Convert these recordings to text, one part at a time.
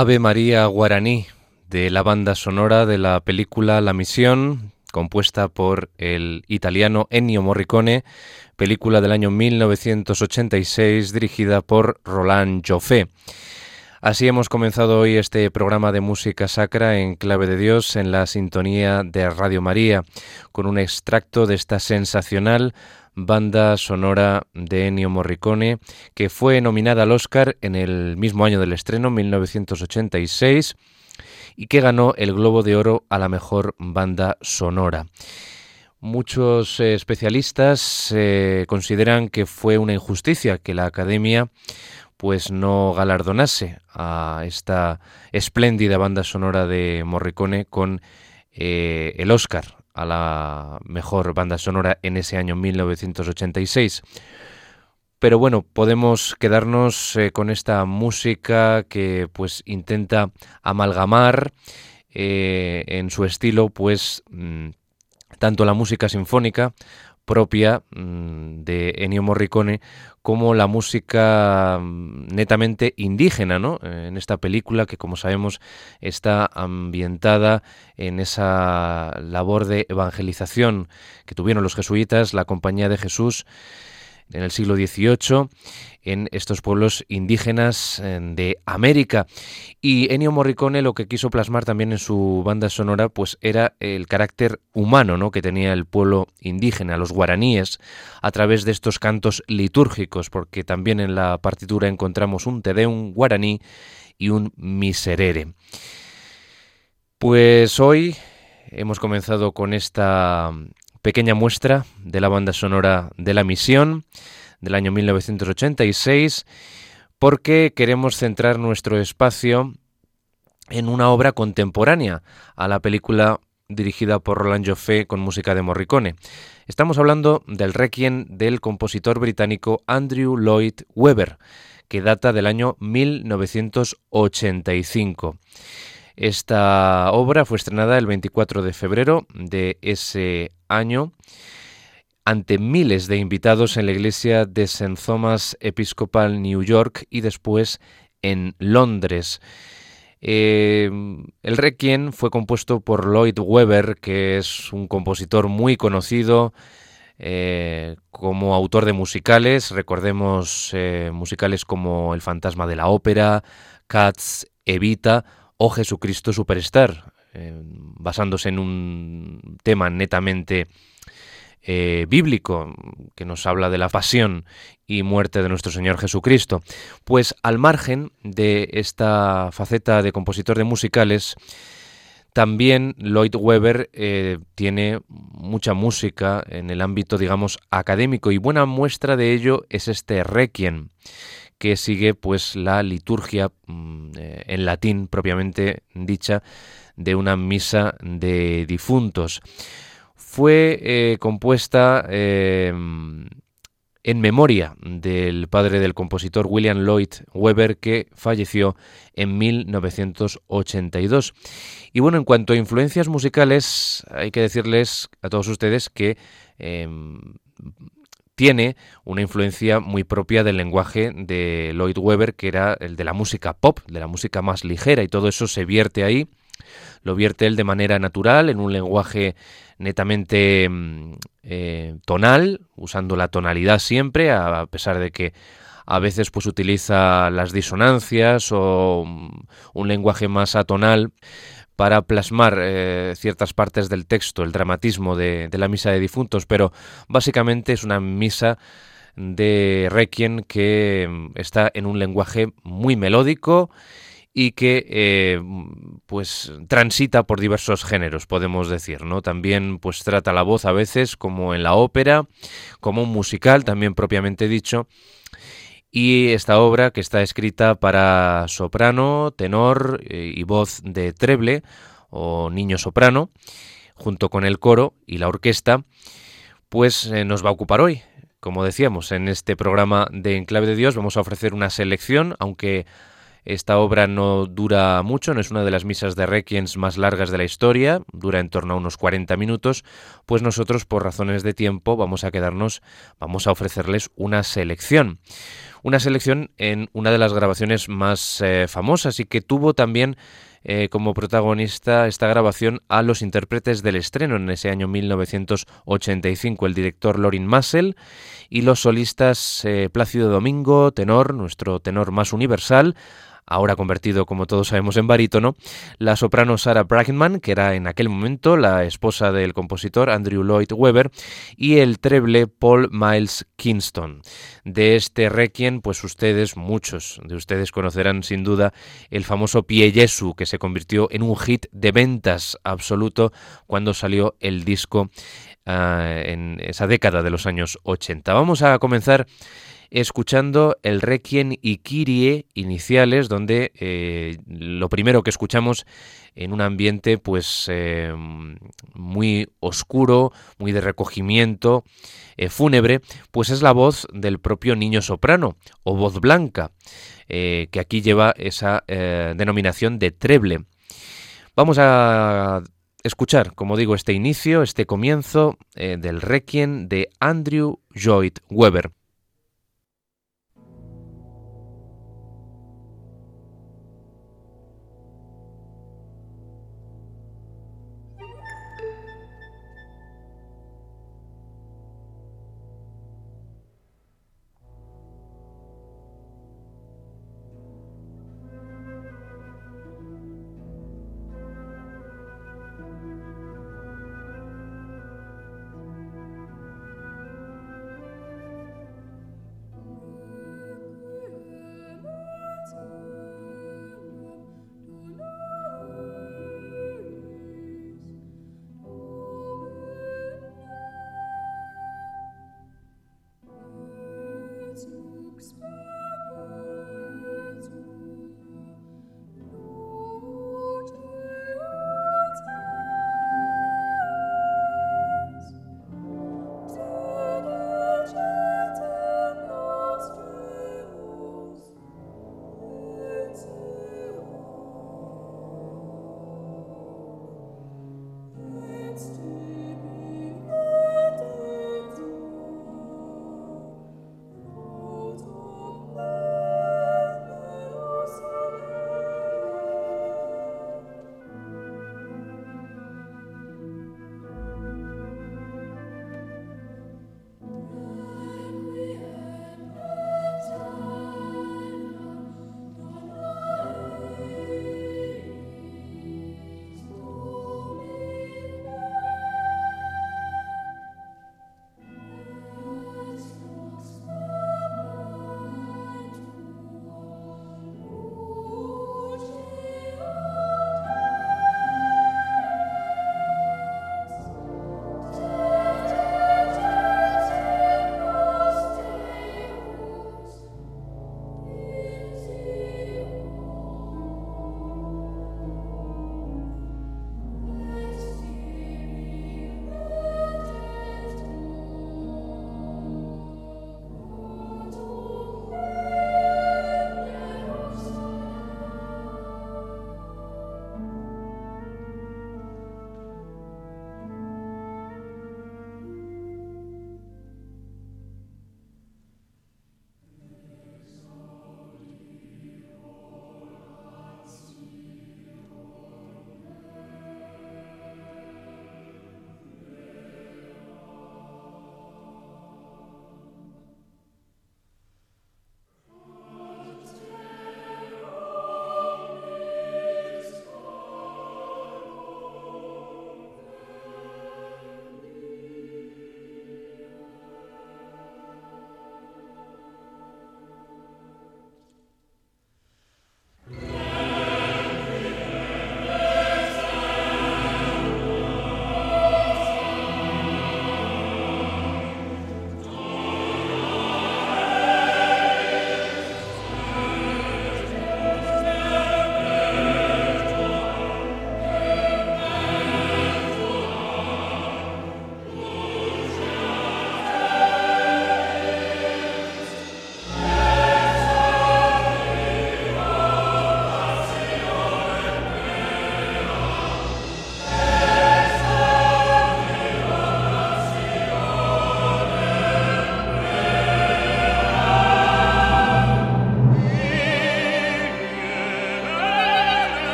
Ave María Guaraní, de la banda sonora de la película La Misión, compuesta por el italiano Ennio Morricone, película del año 1986 dirigida por Roland Joffé. Así hemos comenzado hoy este programa de música sacra en clave de Dios en la sintonía de Radio María, con un extracto de esta sensacional banda sonora de Ennio Morricone, que fue nominada al Oscar en el mismo año del estreno, 1986, y que ganó el Globo de Oro a la mejor banda sonora. Muchos eh, especialistas eh, consideran que fue una injusticia que la Academia pues no galardonase a esta espléndida banda sonora de Morricone con eh, el Oscar a la mejor banda sonora en ese año 1986. Pero bueno, podemos quedarnos eh, con esta música que pues intenta amalgamar eh, en su estilo pues mm, tanto la música sinfónica propia mm, de Ennio Morricone como la música mm, netamente indígena, ¿no? En esta película que, como sabemos, está ambientada en esa labor de evangelización que tuvieron los jesuitas, la Compañía de Jesús, en el siglo XVIII en estos pueblos indígenas de América. Y Ennio Morricone lo que quiso plasmar también en su banda sonora pues era el carácter humano ¿no? que tenía el pueblo indígena, los guaraníes, a través de estos cantos litúrgicos, porque también en la partitura encontramos un Te Deum guaraní y un Miserere. Pues hoy hemos comenzado con esta pequeña muestra de la banda sonora de la misión del año 1986 porque queremos centrar nuestro espacio en una obra contemporánea a la película dirigida por Roland Joffé con música de Morricone. Estamos hablando del Requiem del compositor británico Andrew Lloyd Webber, que data del año 1985. Esta obra fue estrenada el 24 de febrero de ese año ante miles de invitados en la iglesia de St. Thomas Episcopal New York y después en Londres. Eh, el Requiem fue compuesto por Lloyd Webber, que es un compositor muy conocido eh, como autor de musicales. Recordemos eh, musicales como El fantasma de la ópera, Cats, Evita o Jesucristo Superstar, basándose en un tema netamente eh, bíblico que nos habla de la pasión y muerte de nuestro Señor Jesucristo. Pues al margen de esta faceta de compositor de musicales, también Lloyd Webber eh, tiene mucha música en el ámbito, digamos, académico y buena muestra de ello es este Requiem que sigue pues la liturgia mm, eh, en latín propiamente dicha de una misa de difuntos fue eh, compuesta eh, en memoria del padre del compositor William Lloyd Webber que falleció en 1982. Y bueno, en cuanto a influencias musicales, hay que decirles a todos ustedes que em, tiene una influencia muy propia del lenguaje de Lloyd Webber, que era el de la música pop, de la música más ligera, y todo eso se vierte ahí. Lo vierte él de manera natural, en un lenguaje netamente mm, eh, tonal, usando la tonalidad siempre, a pesar de que a veces pues utiliza las disonancias o mm, un lenguaje más atonal para plasmar eh, ciertas partes del texto, el dramatismo de, la misa de difuntos, pero básicamente es una misa de Requiem que mm, está en un lenguaje muy melódico y que eh, pues transita por diversos géneros, podemos decir, ¿no? También pues trata la voz a veces como en la ópera, como un musical, también propiamente dicho. Y esta obra que está escrita para soprano, tenor eh, y voz de treble o niño soprano, junto con el coro y la orquesta, pues eh, nos va a ocupar hoy. Como decíamos, en este programa de Enclave de Dios vamos a ofrecer una selección, aunque esta obra no dura mucho, no es una de las misas de Requiem más largas de la historia, dura en torno a unos 40 minutos, pues nosotros por razones de tiempo vamos a quedarnos, vamos a ofrecerles una selección. Una selección en una de las grabaciones más eh, famosas y que tuvo también eh, como protagonista esta grabación a los intérpretes del estreno en ese año 1985, el director Lorin Massel y los solistas eh, Plácido Domingo, tenor, nuestro tenor más universal, ahora convertido, como todos sabemos, en barítono, la soprano Sarah Bragman, que era en aquel momento la esposa del compositor Andrew Lloyd Webber, y el treble Paul Miles Kingston. De este requiem, pues ustedes, muchos de ustedes conocerán sin duda el famoso Pie Jesu, que se convirtió en un hit de ventas absoluto cuando salió el disco ah, en esa década de los años 80. Vamos a comenzar escuchando el Requiem y Kyrie iniciales, donde eh, lo primero que escuchamos en un ambiente pues eh, muy oscuro, muy de recogimiento, eh, fúnebre, pues es la voz del propio niño soprano o voz blanca, que aquí lleva esa denominación de treble. Vamos a escuchar, como digo, este inicio, este comienzo del Requiem de Andrew Lloyd Webber.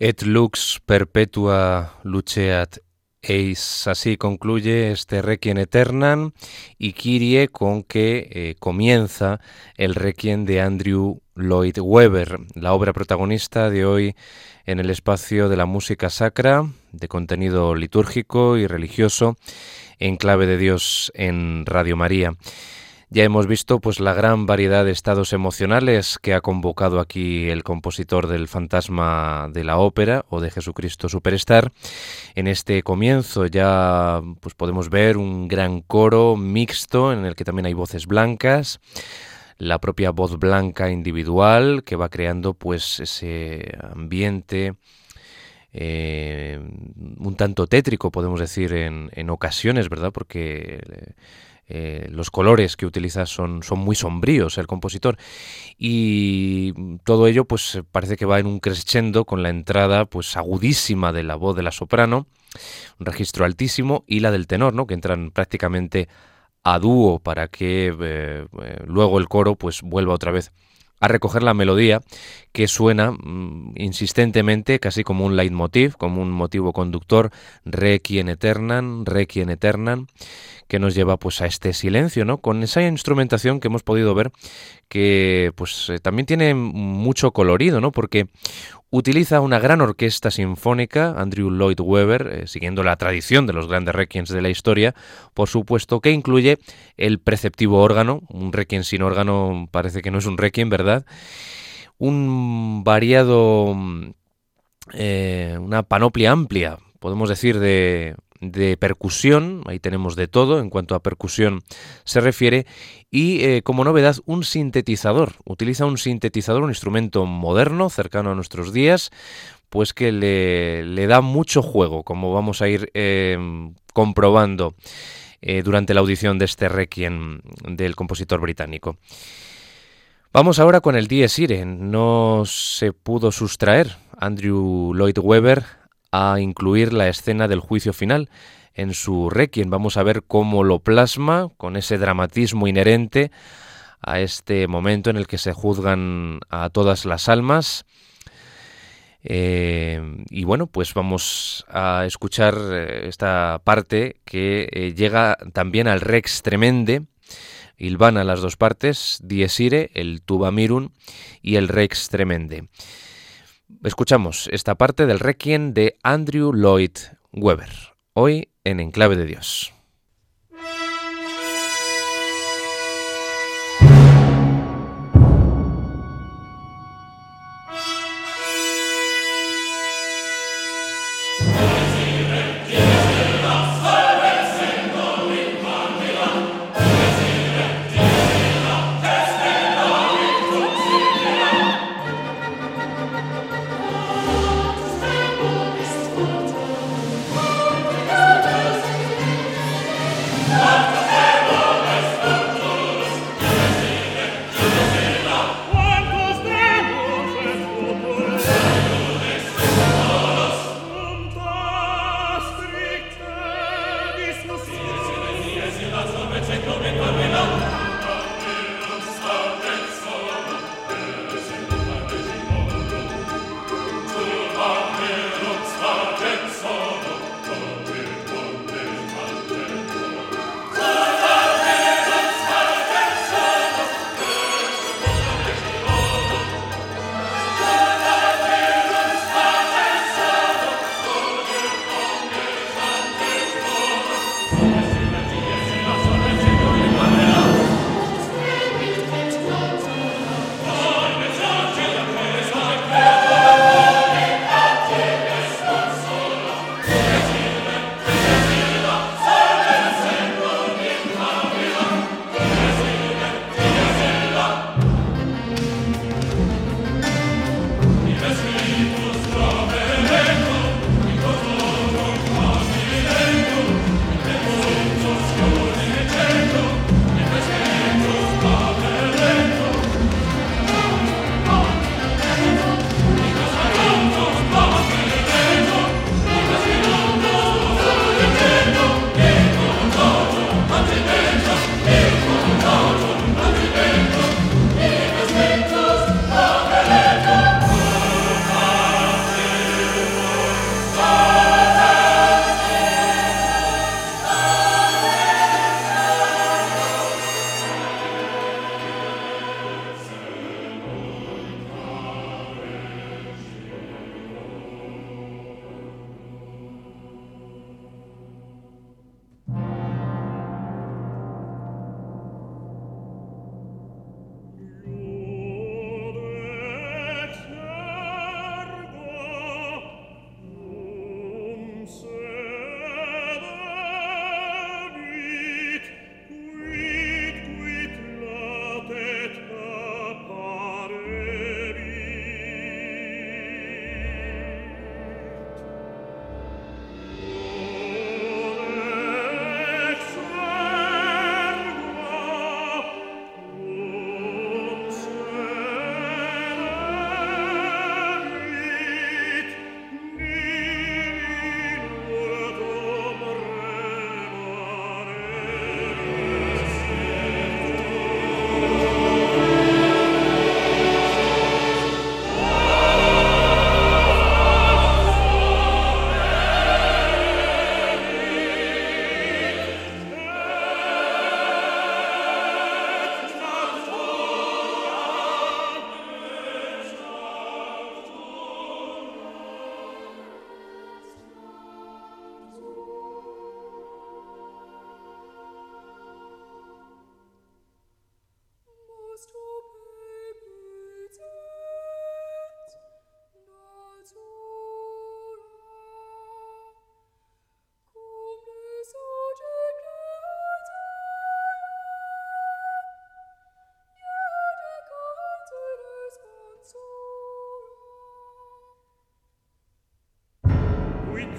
Et lux perpetua luceat eis. Así concluye este Requiem Eternam y Kyrie con que eh, comienza el Requiem de Andrew Lloyd Webber, la obra protagonista de hoy en el espacio de la música sacra, de contenido litúrgico y religioso, en clave de Dios en Radio María. Ya hemos visto pues la gran variedad de estados emocionales que ha convocado aquí el compositor del Fantasma de la Ópera o de Jesucristo Superstar. En este comienzo ya pues podemos ver un gran coro mixto en el que también hay voces blancas, la propia voz blanca individual que va creando pues ese ambiente eh, un tanto tétrico, podemos decir, en, en ocasiones, ¿verdad? Porque eh, los colores que utiliza son, son muy sombríos el compositor y todo ello pues parece que va en un crescendo con la entrada pues agudísima de la voz de la soprano, un registro altísimo y la del tenor, ¿no? que entran prácticamente a dúo para que eh, eh, luego el coro pues vuelva otra vez a recoger la melodía que suena mm, insistentemente, casi como un leitmotiv, como un motivo conductor, requiem eternam, requiem eternam, que nos lleva pues a este silencio, ¿no? Con esa instrumentación que hemos podido ver que pues eh, también tiene mucho colorido, ¿no? Porque utiliza una gran orquesta sinfónica, Andrew Lloyd Webber, eh, siguiendo la tradición de los grandes requiems de la historia, por supuesto, que incluye el preceptivo órgano, un requiem sin órgano parece que no es un requiem, ¿verdad? Un variado, eh, una panoplia amplia, podemos decir, de de percusión, ahí tenemos de todo en cuanto a percusión se refiere, y eh, como novedad un sintetizador. Utiliza un sintetizador, un instrumento moderno, cercano a nuestros días, pues que le, da mucho juego, como vamos a ir em, comprobando eh, durante la audición de este requiem del compositor británico. Vamos ahora con el Dies Irae. No se pudo sustraer Andrew Lloyd Webber a incluir la escena del juicio final en su requiem. Vamos a ver cómo lo plasma con ese dramatismo inherente a este momento en el que se juzgan a todas las almas. Eh, y bueno, pues vamos a escuchar eh, esta parte que eh, llega también al Rex Tremende, a las dos partes, Diesire, el Tuba Mirun y el Rex Tremende. Escuchamos esta parte del Requiem de Andrew Lloyd Webber, hoy en Enclave de Dios.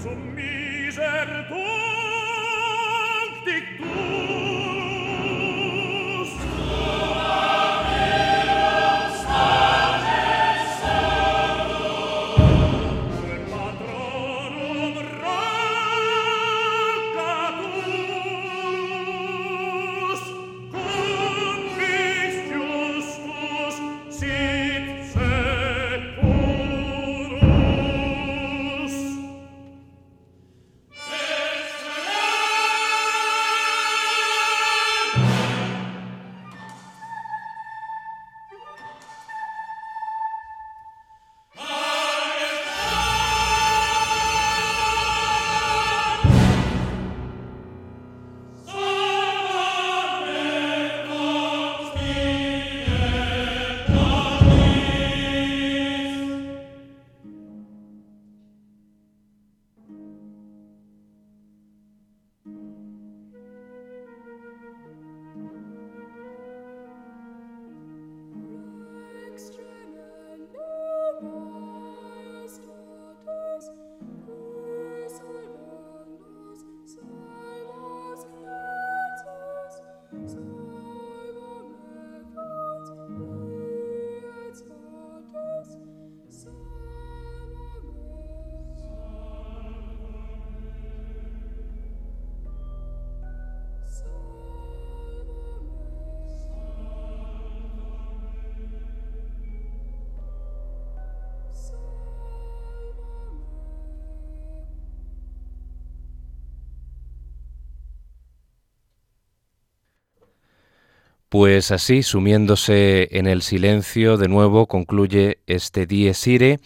sum miser Pues así, sumiéndose en el silencio, de nuevo concluye este Dies Irae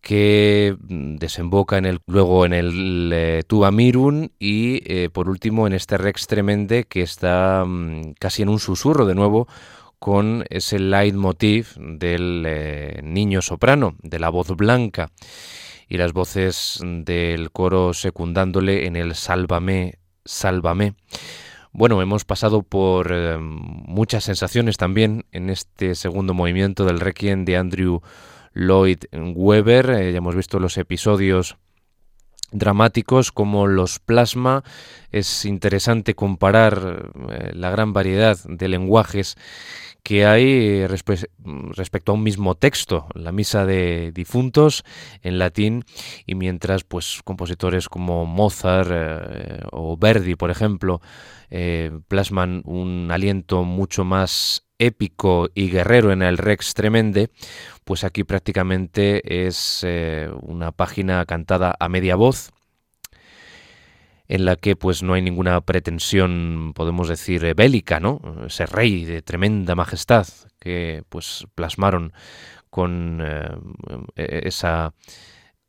que mm, desemboca en el, luego en el eh, Tuba y eh, por último en este Rex Tremende que está mm, casi en un susurro de nuevo con ese leitmotiv del eh, niño soprano, de la voz blanca y las voces del coro secundándole en el Sálvame, Sálvame. Bueno, hemos pasado por eh, muchas sensaciones también en este segundo movimiento del Requiem de Andrew Lloyd Webber. Eh, ya hemos visto los episodios dramáticos como los plasma. Es interesante comparar eh, la gran variedad de lenguajes que hay respecto a un mismo texto, la misa de difuntos en latín, y mientras pues compositores como Mozart o Verdi, por ejemplo, eh, plasman un aliento mucho más épico y guerrero en el Rex Tremende, pues aquí prácticamente es eh, una página cantada a media voz, en la que pues no hay ninguna pretensión, podemos decir, bélica, ¿no? Ese rey de tremenda majestad que pues plasmaron con eh, esa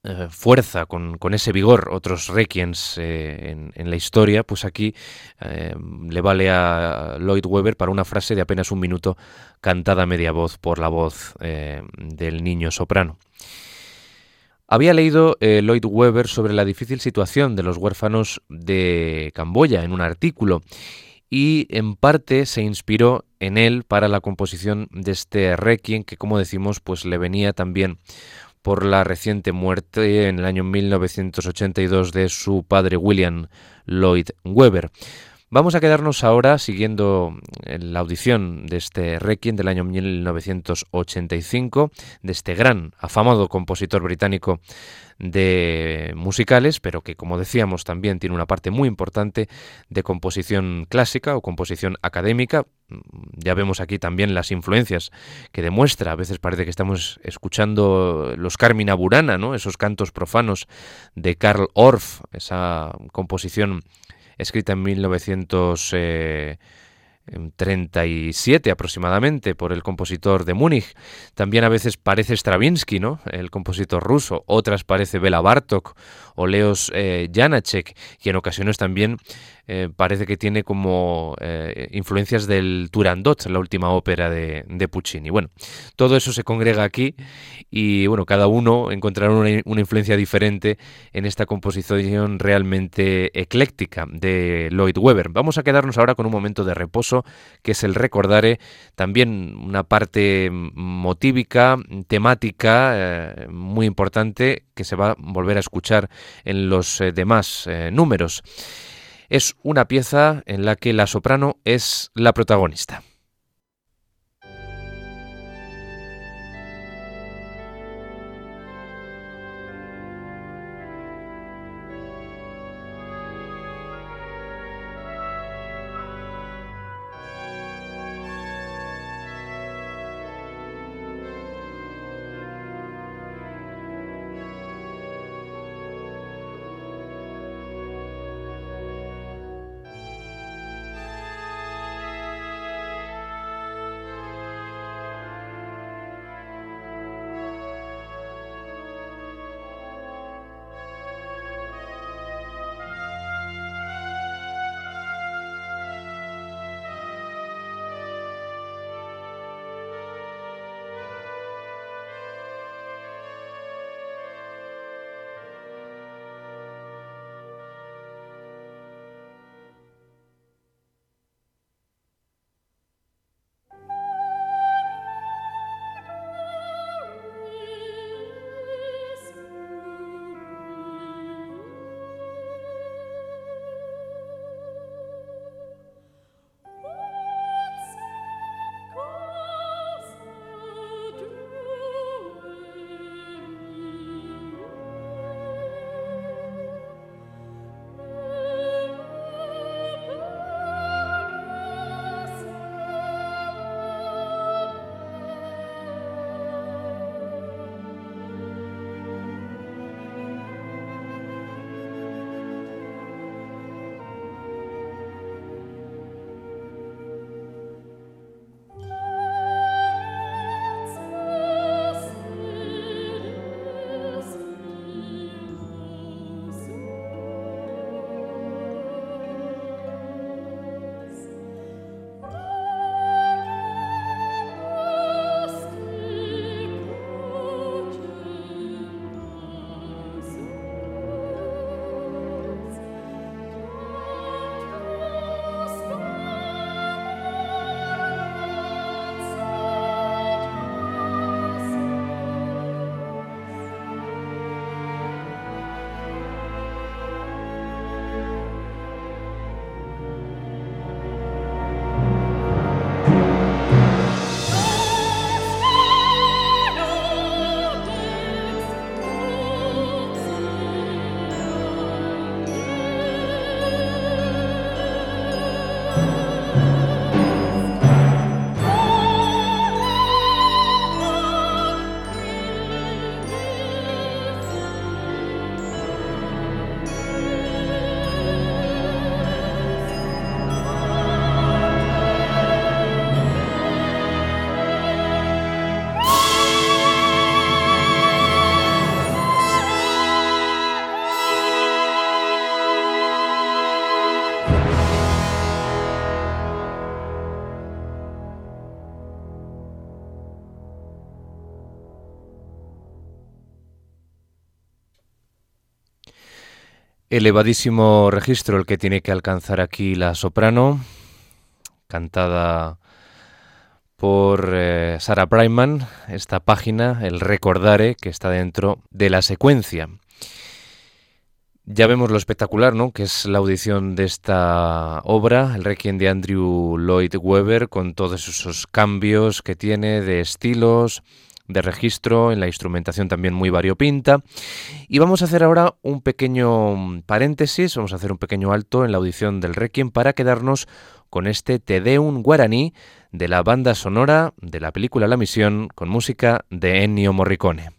eh, fuerza, con, ese vigor, otros requiens eh, en, la historia, pues aquí eh, le vale a Lloyd Webber para una frase de apenas un minuto cantada a media voz por la voz del niño soprano. Había leído Lloyd Webber sobre la difícil situación de los huérfanos de Camboya en un artículo y en parte se inspiró en él para la composición de este requiem que como decimos pues le venía también por la reciente muerte en el año 1982 de su padre William Lloyd Webber. Vamos a quedarnos ahora siguiendo la audición de este Requiem del año 1985, de este gran, afamado compositor británico de musicales, pero que como decíamos también tiene una parte muy importante de composición clásica o composición académica. Ya vemos aquí también las influencias que demuestra. A veces parece que estamos escuchando los Carmina Burana, ¿no? esos cantos profanos de Karl Orff, esa composición escrita en 1900. 37 aproximadamente por el compositor de Múnich. También a veces parece Stravinsky, ¿no? El compositor ruso, otras parece Bela Bartok o Leos eh, y en ocasiones también eh, parece que tiene como eh, influencias del Turandot, la última ópera de, Puccini. Bueno, todo eso se congrega aquí y bueno, cada uno encontrará una, influencia diferente en esta composición realmente ecléctica de Lloyd Webber. Vamos a quedarnos ahora con un momento de reposo, que es el recordare, también una parte motívica, temática, eh, muy importante, que se va a volver a escuchar en los demás números es una pieza en la que la soprano es la protagonista. Elevadísimo registro el que tiene que alcanzar aquí la soprano, cantada por eh, Sarah Brightman, esta página, el Recordare, que está dentro de la secuencia. Ya vemos lo espectacular, ¿no? Que es la audición de esta obra, el Requiem de Andrew Lloyd Webber, con todos esos cambios que tiene de estilos, de registro, en la instrumentación también muy variopinta. Y vamos a hacer ahora un pequeño paréntesis, vamos a hacer un pequeño alto en la audición del Requiem para quedarnos con este Te Deum guaraní de la banda sonora de la película La Misión con música de Ennio Morricone.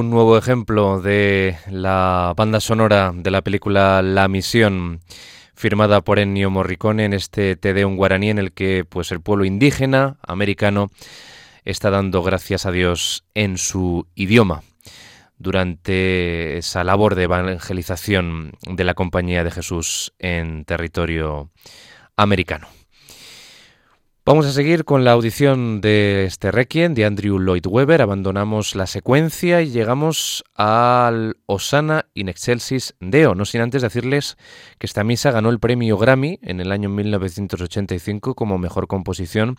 Un nuevo ejemplo de la banda sonora de la película La Misión, firmada por Ennio Morricone en este Tedeum guaraní en el que pues el pueblo indígena americano está dando gracias a Dios en su idioma durante esa labor de evangelización de la Compañía de Jesús en territorio americano. Vamos a seguir con la audición de este Requiem de Andrew Lloyd Webber. Abandonamos la secuencia y llegamos al Osana in Excelsis Deo. No sin antes decirles que esta misa ganó el premio Grammy en el año 1985 como mejor composición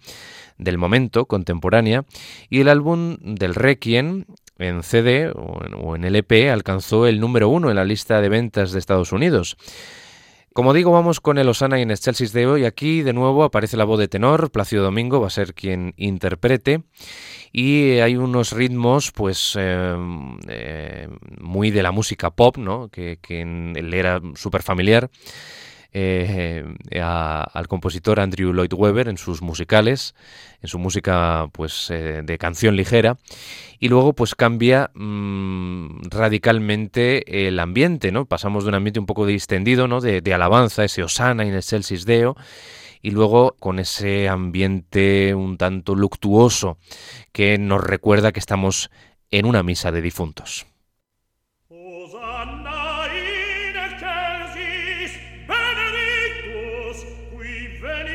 del momento contemporánea y el álbum del Requiem en CD o en, LP alcanzó el número uno en la lista de ventas de Estados Unidos. Como digo, vamos con el Osana y en Excelsis de hoy. Aquí de nuevo aparece la voz de tenor, Plácido Domingo va a ser quien interprete. Y hay unos ritmos, pues, em, eh, muy de la música pop, ¿no? Que, que él era súper familiar. Eh, al compositor Andrew Lloyd Webber en sus musicales, en su música pues eh, de canción ligera y luego pues cambia mm, radicalmente el ambiente, ¿no? Pasamos de un ambiente un poco distendido, ¿no? De, alabanza, ese Osana in excelsis Deo y luego con ese ambiente un tanto luctuoso que nos recuerda que estamos en una misa de difuntos.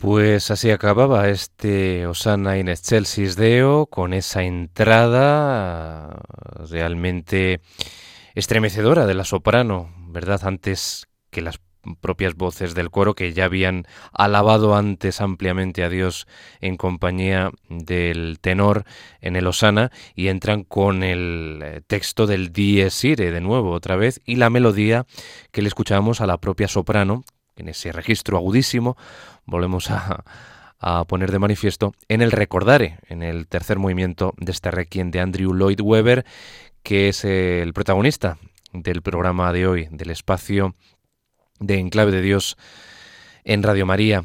Pues así acababa este Osana in excelsis Deo con esa entrada realmente estremecedora de la soprano, ¿verdad? Antes que las propias voces del coro que ya habían alabado antes ampliamente a Dios en compañía del tenor en el Osana y entran con el eh, texto del Dies Irae de nuevo otra vez y la melodía que le escuchamos a la propia soprano en ese registro agudísimo volvemos a, poner de manifiesto en el Recordare, en el tercer movimiento de este requiem de Andrew Lloyd Webber, que es el protagonista del programa de hoy, del espacio de Enclave de Dios en Radio María.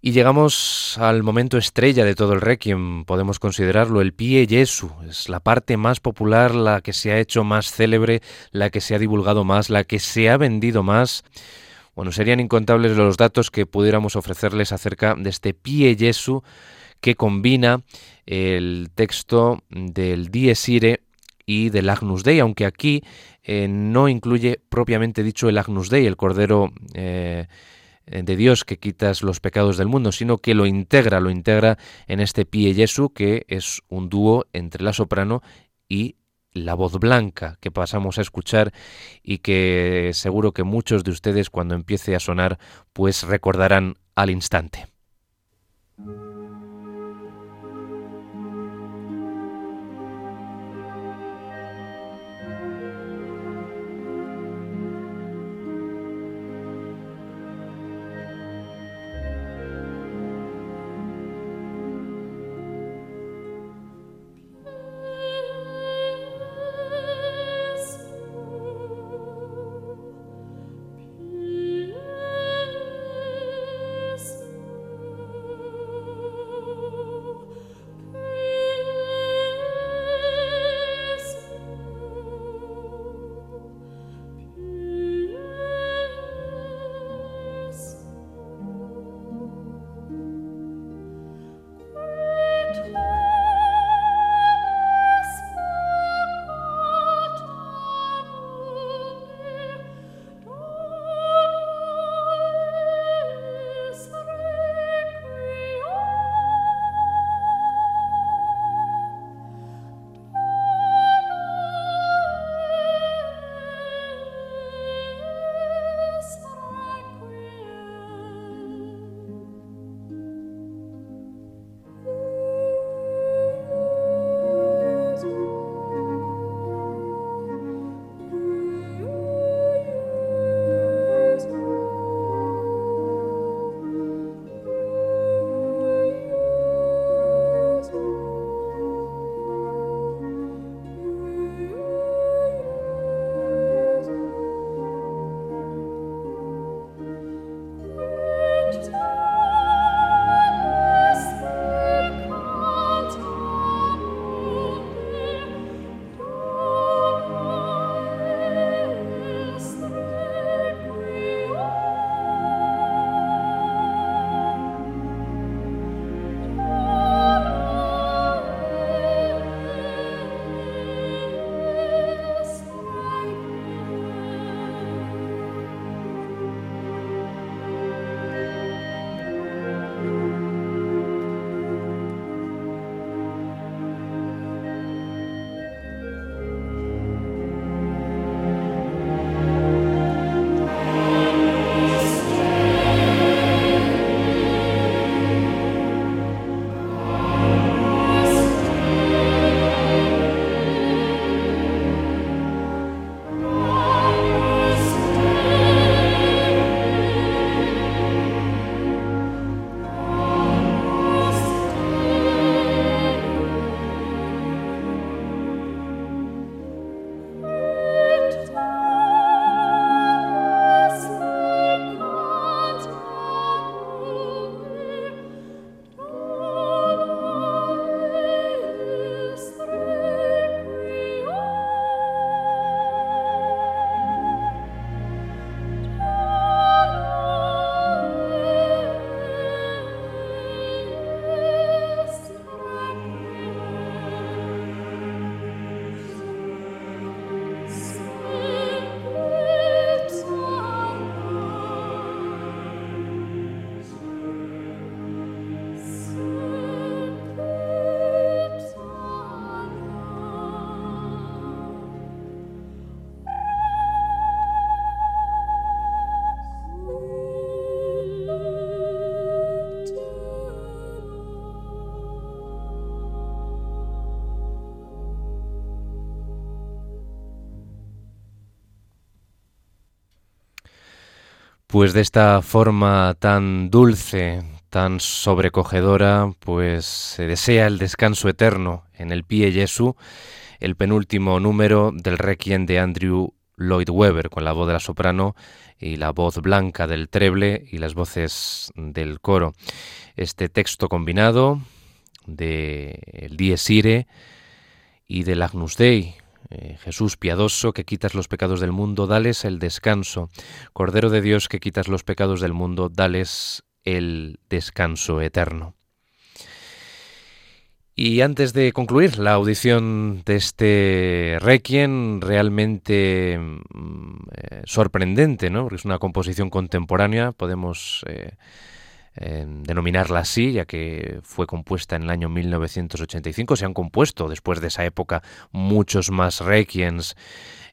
Y llegamos al momento estrella de todo el Requiem, podemos considerarlo el Pie Jesu, es la parte más popular, la que se ha hecho más célebre, la que se ha divulgado más, la que se ha vendido más. Bueno, serían incontables los datos que pudiéramos ofrecerles acerca de este Pie Jesu que combina el texto del Dies Irae y del Agnus Dei, aunque aquí eh, no incluye propiamente dicho el Agnus Dei, el Cordero eh, de Dios que quitas los pecados del mundo, sino que lo integra, lo integra en este Pie Jesu, que es un dúo entre la soprano y la voz blanca que pasamos a escuchar y que seguro que muchos de ustedes cuando empiece a sonar pues recordarán al instante. Después de esta forma tan dulce, tan sobrecogedora, pues se desea el descanso eterno en el pie Jesu, el penúltimo número del Requiem de Andrew Lloyd Webber, con la voz de la soprano y la voz blanca del treble y las voces del coro. Este texto combinado de el Dies y del Agnus Dei, eh, Jesús piadoso que quitas los pecados del mundo, dales el descanso. Cordero de Dios que quitas los pecados del mundo, dales el descanso eterno. Y antes de concluir la audición de este Requiem, realmente mm, eh, sorprendente, ¿no? Porque es una composición contemporánea, podemos eh, denominarla así, ya que fue compuesta en el año 1985. Se han compuesto después de esa época muchos más Requiems.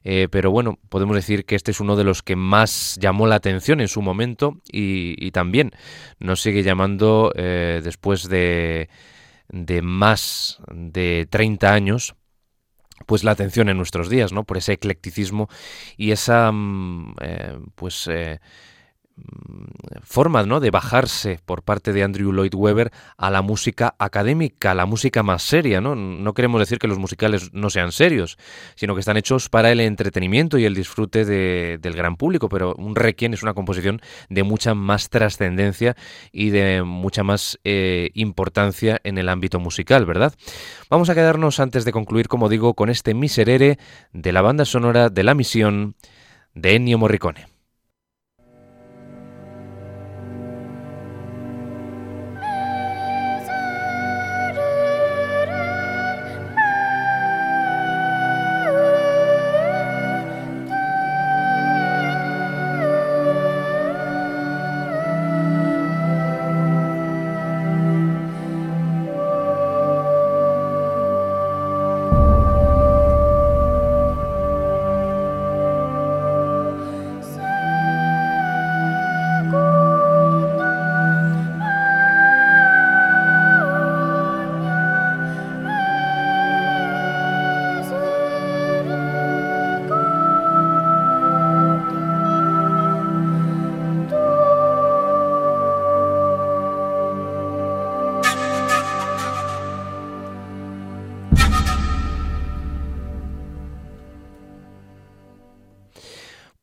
Eh, pero bueno, podemos decir que este es uno de los que más llamó la atención en su momento y, también nos sigue llamando eh, después de, de más de 30 años pues la atención en nuestros días, ¿no? Por ese eclecticismo y esa mm, eh, Mm, forma ¿no? de bajarse por parte de Andrew Lloyd Webber a la música académica, a la música más seria. ¿no? no queremos decir que los musicales no sean serios, sino que están hechos para el entretenimiento y el disfrute del gran público, pero un requiem es una composición de mucha más trascendencia y de mucha más eh, importancia en el ámbito musical, ¿verdad? Vamos a quedarnos antes de concluir, como digo, con este miserere de la banda sonora de la misión de Ennio Morricone.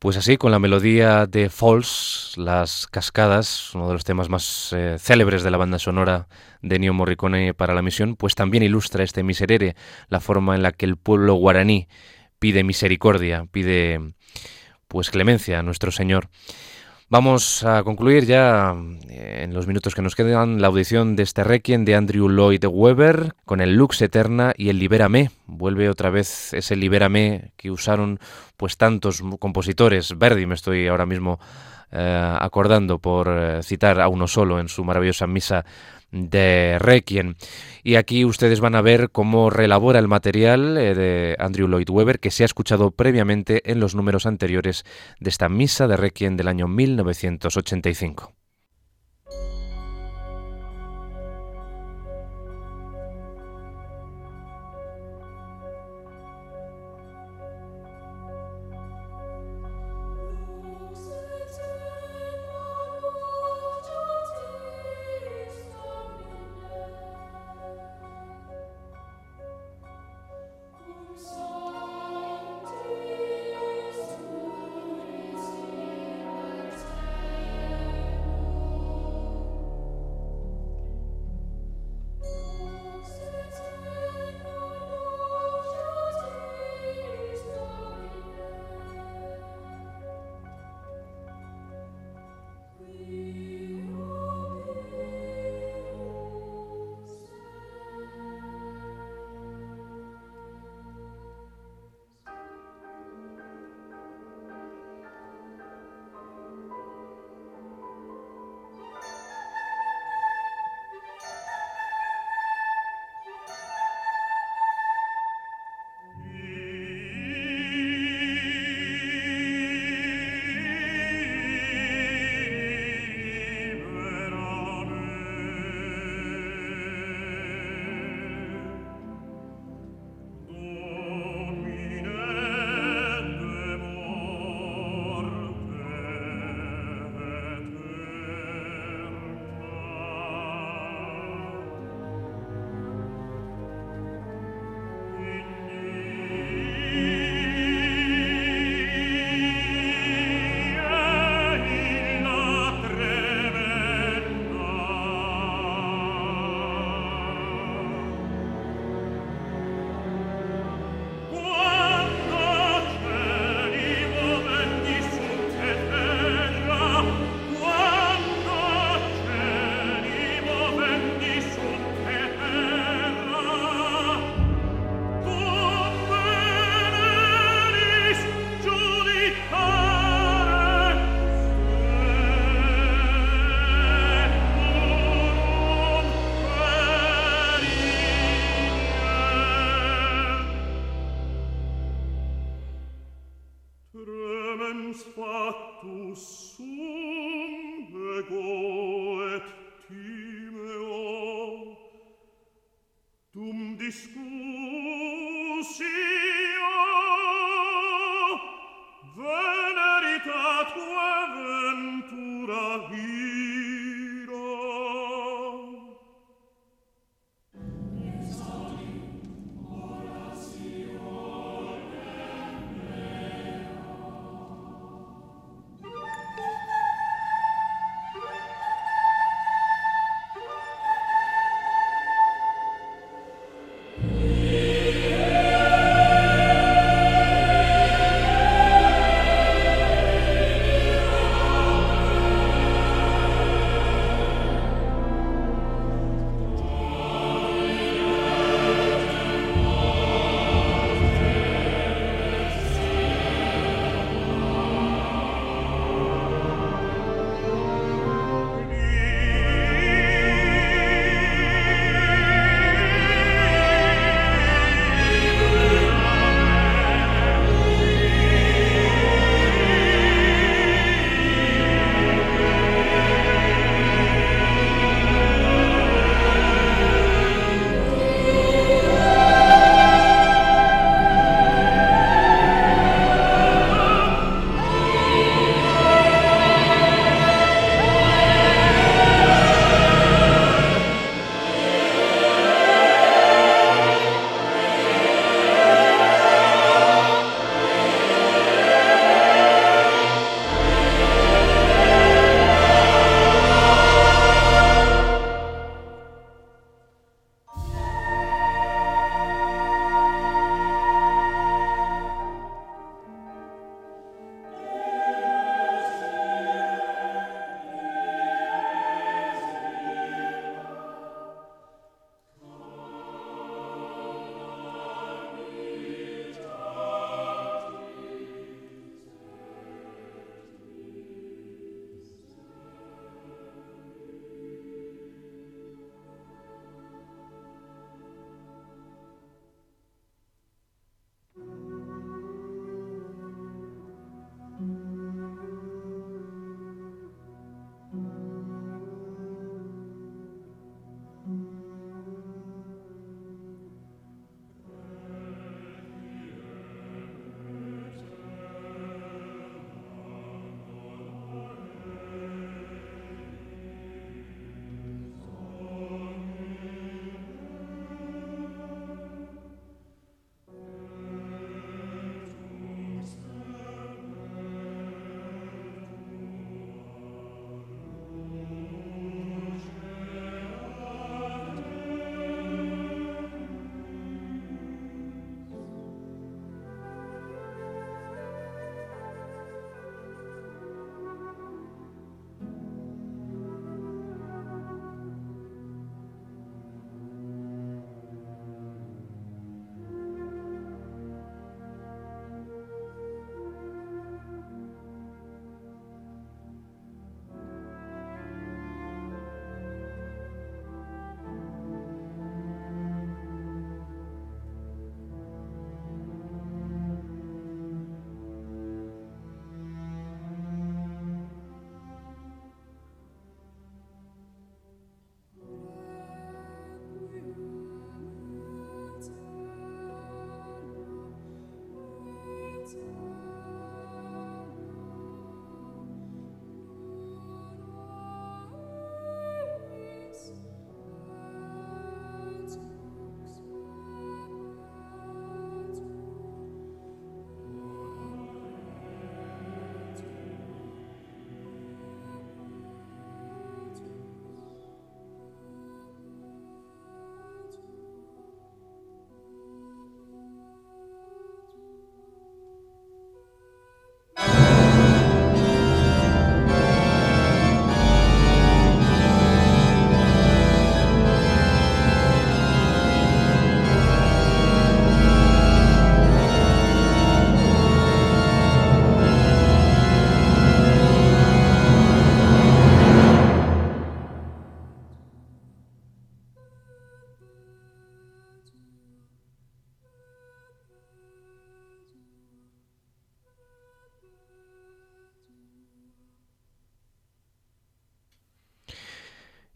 Pues así, con la melodía de Falls, las cascadas, uno de los temas más eh, célebres de la banda sonora de Ennio Morricone para la misión, pues también ilustra este miserere, la forma en la que el pueblo guaraní pide misericordia, pide pues clemencia a nuestro Señor. Vamos a concluir ya eh, en los minutos que nos quedan la audición de este Requiem de Andrew Lloyd Webber con el Lux Eterna y el Libérame. Vuelve otra vez ese Libérame que usaron pues tantos compositores. Verdi me estoy ahora mismo eh, acordando por eh, citar a uno solo en su maravillosa misa de Requiem. Y aquí ustedes van a ver cómo relabora el material eh, de Andrew Lloyd Webber que se ha escuchado previamente en los números anteriores de esta misa de Requiem del año 1985.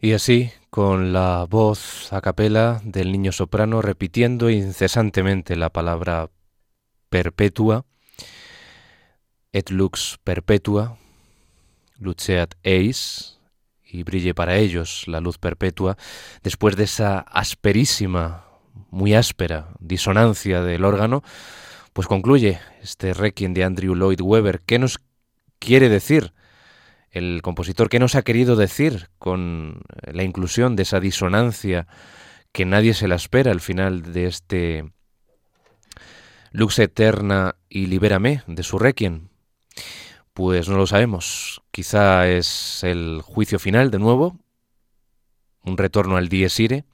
Y así, con la voz a capela del niño soprano repitiendo incesantemente la palabra perpetua, et lux perpetua, luceat eis, y brille para ellos la luz perpetua, después de esa asperísima, muy áspera disonancia del órgano, pues concluye este requiem de Andrew Lloyd Webber. ¿Qué nos quiere decir el compositor? ¿Qué nos ha querido decir con la inclusión de esa disonancia que nadie se la espera al final de este Lux Eterna y Libérame de su requiem? Pues no lo sabemos. Quizá es el juicio final de nuevo, un retorno al dies ire.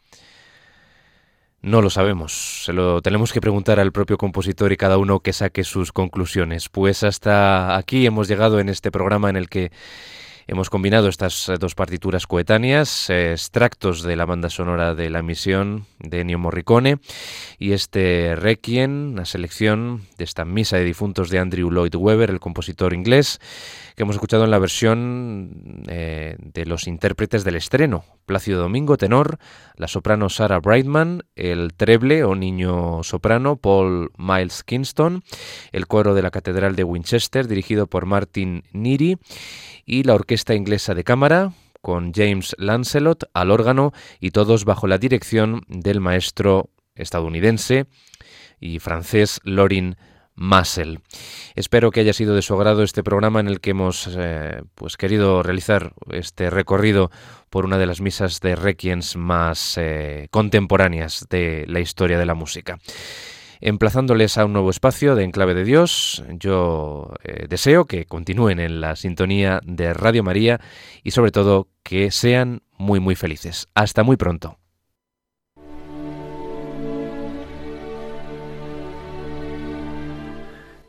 No lo sabemos, se lo tenemos que preguntar al propio compositor y cada uno que saque sus conclusiones. Pues hasta aquí hemos llegado en este programa en el que Hemos combinado estas eh, dos partituras coetáneas, extractos de la banda sonora de la misión de Ennio Morricone y este Requiem, una selección de esta misa de difuntos de Andrew Lloyd Webber, el compositor inglés, que hemos escuchado en la versión eh, de los intérpretes del estreno. Plácido Domingo, tenor, la soprano Sarah Brightman, el treble o niño soprano Paul Miles Kingston, el coro de la Catedral de Winchester dirigido por Martin Neary y la Orquesta Inglesa de Cámara con James Lancelot al órgano y todos bajo la dirección del maestro estadounidense y francés Lorin Massel. Espero que haya sido de su agrado este programa en el que hemos eh, pues querido realizar este recorrido por una de las misas de requiems más eh, contemporáneas de la historia de la música. Emplazándoles a un nuevo espacio de Enclave de Dios, yo eh, deseo que continúen en la sintonía de Radio María y sobre todo que sean muy muy felices. Hasta muy pronto.